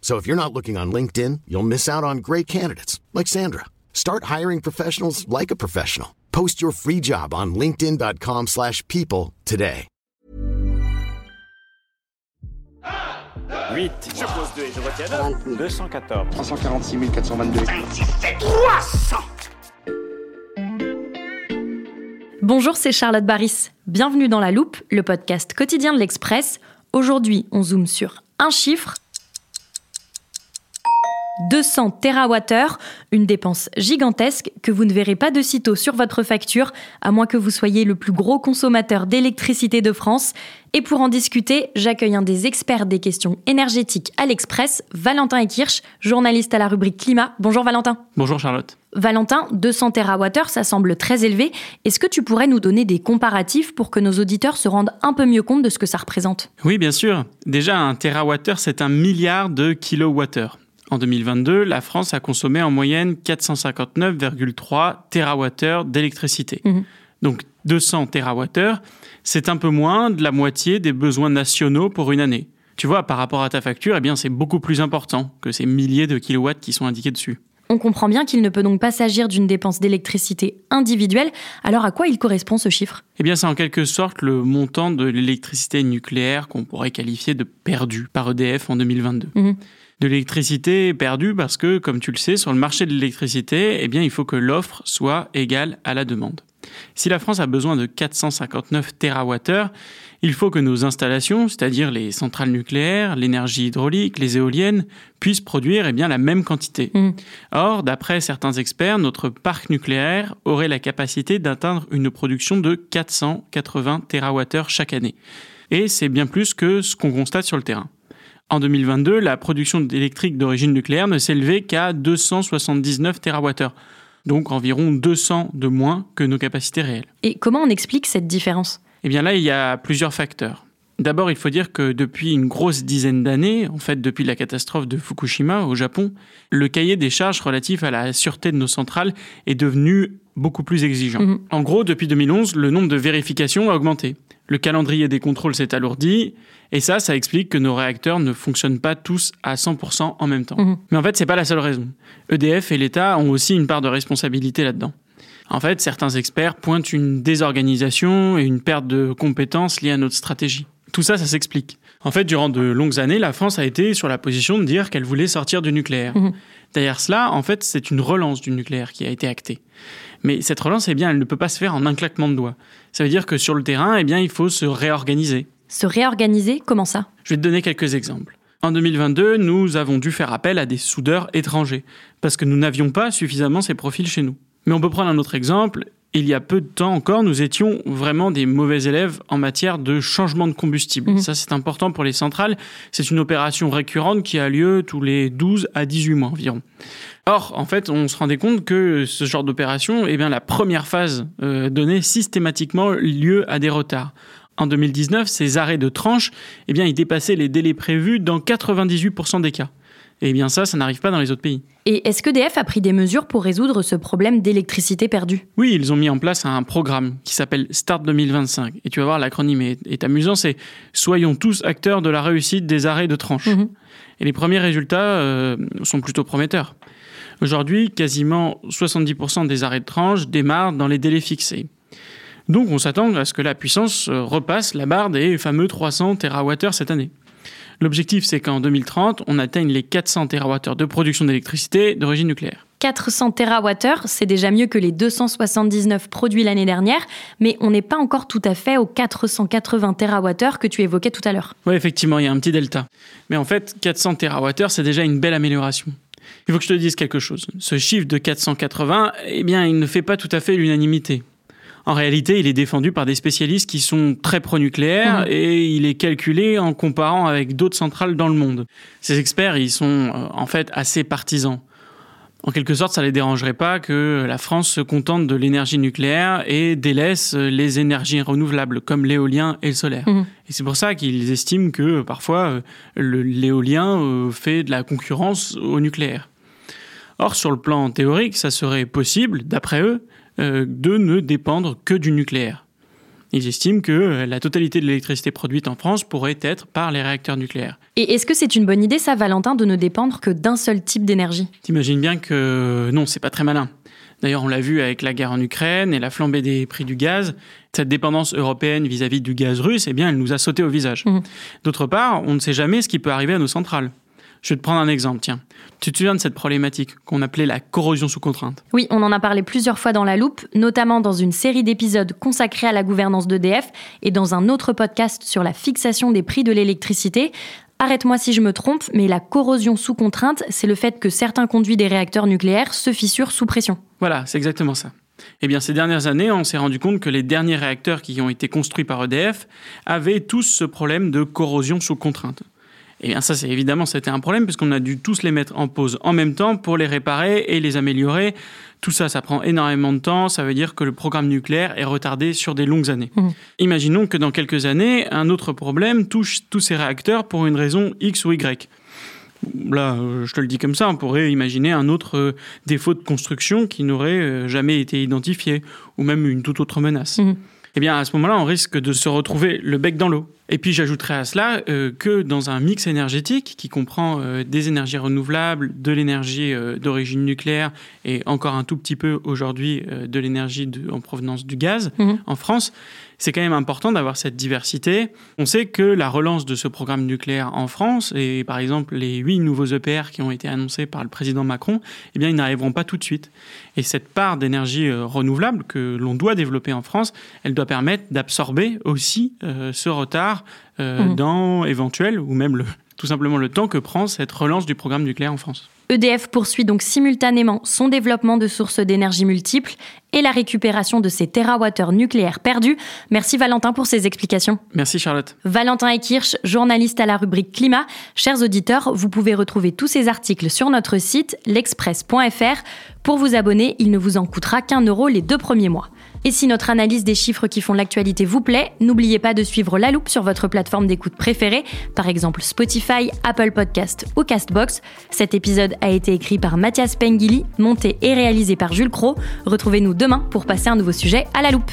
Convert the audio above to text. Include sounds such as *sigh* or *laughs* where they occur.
So if you're not looking on LinkedIn, you'll miss out on great candidates like Sandra. Start hiring professionals like a professional. Post your free job on linkedin.com/people slash people today. 8. Je pose 2 et je retiens 214. 346 422. Bonjour, c'est Charlotte Baris. Bienvenue dans La Loupe, le podcast quotidien de l'Express. Aujourd'hui, on zoome sur un chiffre 200 TWh, une dépense gigantesque que vous ne verrez pas de sitôt sur votre facture, à moins que vous soyez le plus gros consommateur d'électricité de France. Et pour en discuter, j'accueille un des experts des questions énergétiques à l'Express, Valentin Ekirch, journaliste à la rubrique Climat. Bonjour Valentin. Bonjour Charlotte. Valentin, 200 TWh, ça semble très élevé. Est-ce que tu pourrais nous donner des comparatifs pour que nos auditeurs se rendent un peu mieux compte de ce que ça représente? Oui, bien sûr. Déjà, un TWh, c'est un milliard de kilowattheures. En 2022, la France a consommé en moyenne 459,3 TWh d'électricité. Mhm. Donc 200 TWh, c'est un peu moins de la moitié des besoins nationaux pour une année. Tu vois, par rapport à ta facture, eh bien, c'est beaucoup plus important que ces milliers de kilowatts qui sont indiqués dessus. On comprend bien qu'il ne peut donc pas s'agir d'une dépense d'électricité individuelle. Alors à quoi il correspond ce chiffre? Eh bien, c'est en quelque sorte le montant de l'électricité nucléaire qu'on pourrait qualifier de perdu par EDF en 2022. Mhm. De l'électricité perdue parce que, comme tu le sais, sur le marché de l'électricité, eh bien, il faut que l'offre soit égale à la demande. Si la France a besoin de 459 TWh, il faut que nos installations, c'est-à-dire les centrales nucléaires, l'énergie hydraulique, les éoliennes, puissent produire eh bien, la même quantité. Mhm. Or, d'après certains experts, notre parc nucléaire aurait la capacité d'atteindre une production de 480 TWh chaque année. Et c'est bien plus que ce qu'on constate sur le terrain. En 2022, la production électrique d'origine nucléaire ne s'élevait qu'à 279 TWh, donc environ 200 de moins que nos capacités réelles. Et comment on explique cette différence? Eh bien là, il y a plusieurs facteurs. D'abord, il faut dire que depuis une grosse dizaine d'années, en fait depuis la catastrophe de Fukushima au Japon, le cahier des charges relatif à la sûreté de nos centrales est devenu beaucoup plus exigeant. Mhm. En gros, depuis 2011, le nombre de vérifications a augmenté. Le calendrier des contrôles s'est alourdi, et ça, ça explique que nos réacteurs ne fonctionnent pas tous à 100% en même temps. Mhm. Mais en fait, c'est pas la seule raison. EDF et l'État ont aussi une part de responsabilité là-dedans. En fait, certains experts pointent une désorganisation et une perte de compétences liées à notre stratégie. Tout ça, ça s'explique. En fait, durant de longues années, la France a été sur la position de dire qu'elle voulait sortir du nucléaire. Mhm. Derrière cela, en fait, c'est une relance du nucléaire qui a été actée. Mais cette relance, eh bien, elle ne peut pas se faire en un claquement de doigts. Ça veut dire que sur le terrain, eh bien, il faut se réorganiser. Se réorganiser, comment ça? Je vais te donner quelques exemples. En 2022, nous avons dû faire appel à des soudeurs étrangers, parce que nous n'avions pas suffisamment ces profils chez nous. Mais on peut prendre un autre exemple. Il y a peu de temps encore, nous étions vraiment des mauvais élèves en matière de changement de combustible. Mhm. Ça, c'est important pour les centrales. C'est une opération récurrente qui a lieu tous les 12 à 18 mois environ. Or, en fait, on se rendait compte que ce genre d'opération, eh bien, la première phase euh, donnait systématiquement lieu à des retards. En 2019, ces arrêts de tranche, eh bien, ils dépassaient les délais prévus dans 98% des cas. Et bien ça, ça n'arrive pas dans les autres pays. Et est-ce que DF a pris des mesures pour résoudre ce problème d'électricité perdue? Oui, ils ont mis en place un programme qui s'appelle Start 2025. Et tu vas voir, l'acronyme est, est amusant, c'est Soyons tous acteurs de la réussite des arrêts de tranche. Mhm. Et les premiers résultats euh, sont plutôt prometteurs. Aujourd'hui, quasiment 70% des arrêts de tranche démarrent dans les délais fixés. Donc on s'attend à ce que la puissance euh, repasse la barre des fameux 300 TWh cette année. L'objectif, c'est qu'en 2030, on atteigne les 400 TWh de production d'électricité d'origine nucléaire. 400 TWh, c'est déjà mieux que les 279 produits l'année dernière, mais on n'est pas encore tout à fait aux 480 TWh que tu évoquais tout à l'heure. Oui, effectivement, il y a un petit delta. Mais en fait, 400 TWh, c'est déjà une belle amélioration. Il faut que je te dise quelque chose. Ce chiffre de 480, eh bien, il ne fait pas tout à fait l'unanimité. En réalité, il est défendu par des spécialistes qui sont très pro-nucléaires mmh. et il est calculé en comparant avec d'autres centrales dans le monde. Ces experts, ils sont euh, en fait assez partisans. En quelque sorte, ça ne les dérangerait pas que la France se contente de l'énergie nucléaire et délaisse les énergies renouvelables comme l'éolien et le solaire. Mmh. Et c'est pour ça qu'ils estiment que parfois l'éolien euh, fait de la concurrence au nucléaire. Or, sur le plan théorique, ça serait possible, d'après eux, euh, de ne dépendre que du nucléaire. Ils estiment que euh, la totalité de l'électricité produite en France pourrait être par les réacteurs nucléaires. Et est-ce que c'est une bonne idée, ça, Valentin, de ne dépendre que d'un seul type d'énergie? T'imagines bien que non, c'est pas très malin. D'ailleurs, on l'a vu avec la guerre en Ukraine et la flambée des prix du gaz. Cette dépendance européenne vis-à-vis du gaz russe, eh bien, elle nous a sauté au visage. Mmh. D'autre part, on ne sait jamais ce qui peut arriver à nos centrales. Je vais te prendre un exemple, tiens. Tu te souviens de cette problématique qu'on appelait la corrosion sous contrainte? Oui, on en a parlé plusieurs fois dans la loupe, notamment dans une série d'épisodes consacrés à la gouvernance d'EDF et dans un autre podcast sur la fixation des prix de l'électricité. Arrête-moi si je me trompe, mais la corrosion sous contrainte, c'est le fait que certains conduits des réacteurs nucléaires se fissurent sous pression. Voilà, c'est exactement ça. Eh bien, ces dernières années, on s'est rendu compte que les derniers réacteurs qui ont été construits par EDF avaient tous ce problème de corrosion sous contrainte. Eh bien ça, c'est évidemment, c'était un problème puisqu'on a dû tous les mettre en pause en même temps pour les réparer et les améliorer. Tout ça, ça prend énormément de temps. Ça veut dire que le programme nucléaire est retardé sur des longues années. Mmh. Imaginons que dans quelques années, un autre problème touche tous ces réacteurs pour une raison X ou Y. Là, euh, je te le dis comme ça, on pourrait imaginer un autre euh, défaut de construction qui n'aurait euh, jamais été identifié, ou même une toute autre menace. Mmh. Eh bien, à ce moment-là, on risque de se retrouver le bec dans l'eau. Et puis j'ajouterais à cela euh, que dans un mix énergétique qui comprend euh, des énergies renouvelables, de l'énergie euh, d'origine nucléaire et encore un tout petit peu aujourd'hui de l'énergie en provenance du gaz mhm. en France, c'est quand même important d'avoir cette diversité. On sait que la relance de ce programme nucléaire en France, et par exemple les huit nouveaux EPR qui ont été annoncés par le président Macron, eh bien, ils n'arriveront pas tout de suite. Et cette part d'énergie renouvelable que l'on doit développer en France, elle doit permettre d'absorber aussi ce retard euh, mmh. dans éventuel ou même le, *laughs* tout simplement le temps que prend cette relance du programme nucléaire en France. EDF poursuit donc simultanément son développement de sources d'énergie multiples et la récupération de ces terawattheures nucléaires perdus. Merci Valentin pour ces explications. Merci Charlotte. Valentin Ekirch, journaliste à la rubrique Climat. Chers auditeurs, vous pouvez retrouver tous ces articles sur notre site l'express.fr. Pour vous abonner, il ne vous en coûtera qu'un euro les deux premiers mois. Et si notre analyse des chiffres qui font l'actualité vous plaît, n'oubliez pas de suivre La Loupe sur votre plateforme d'écoute préférée, par exemple Spotify, Apple Podcast ou Castbox. Cet épisode a été écrit par Mathias Pengili, monté et réalisé par Jules Cro. Retrouvez-nous demain pour passer un nouveau sujet à La Loupe.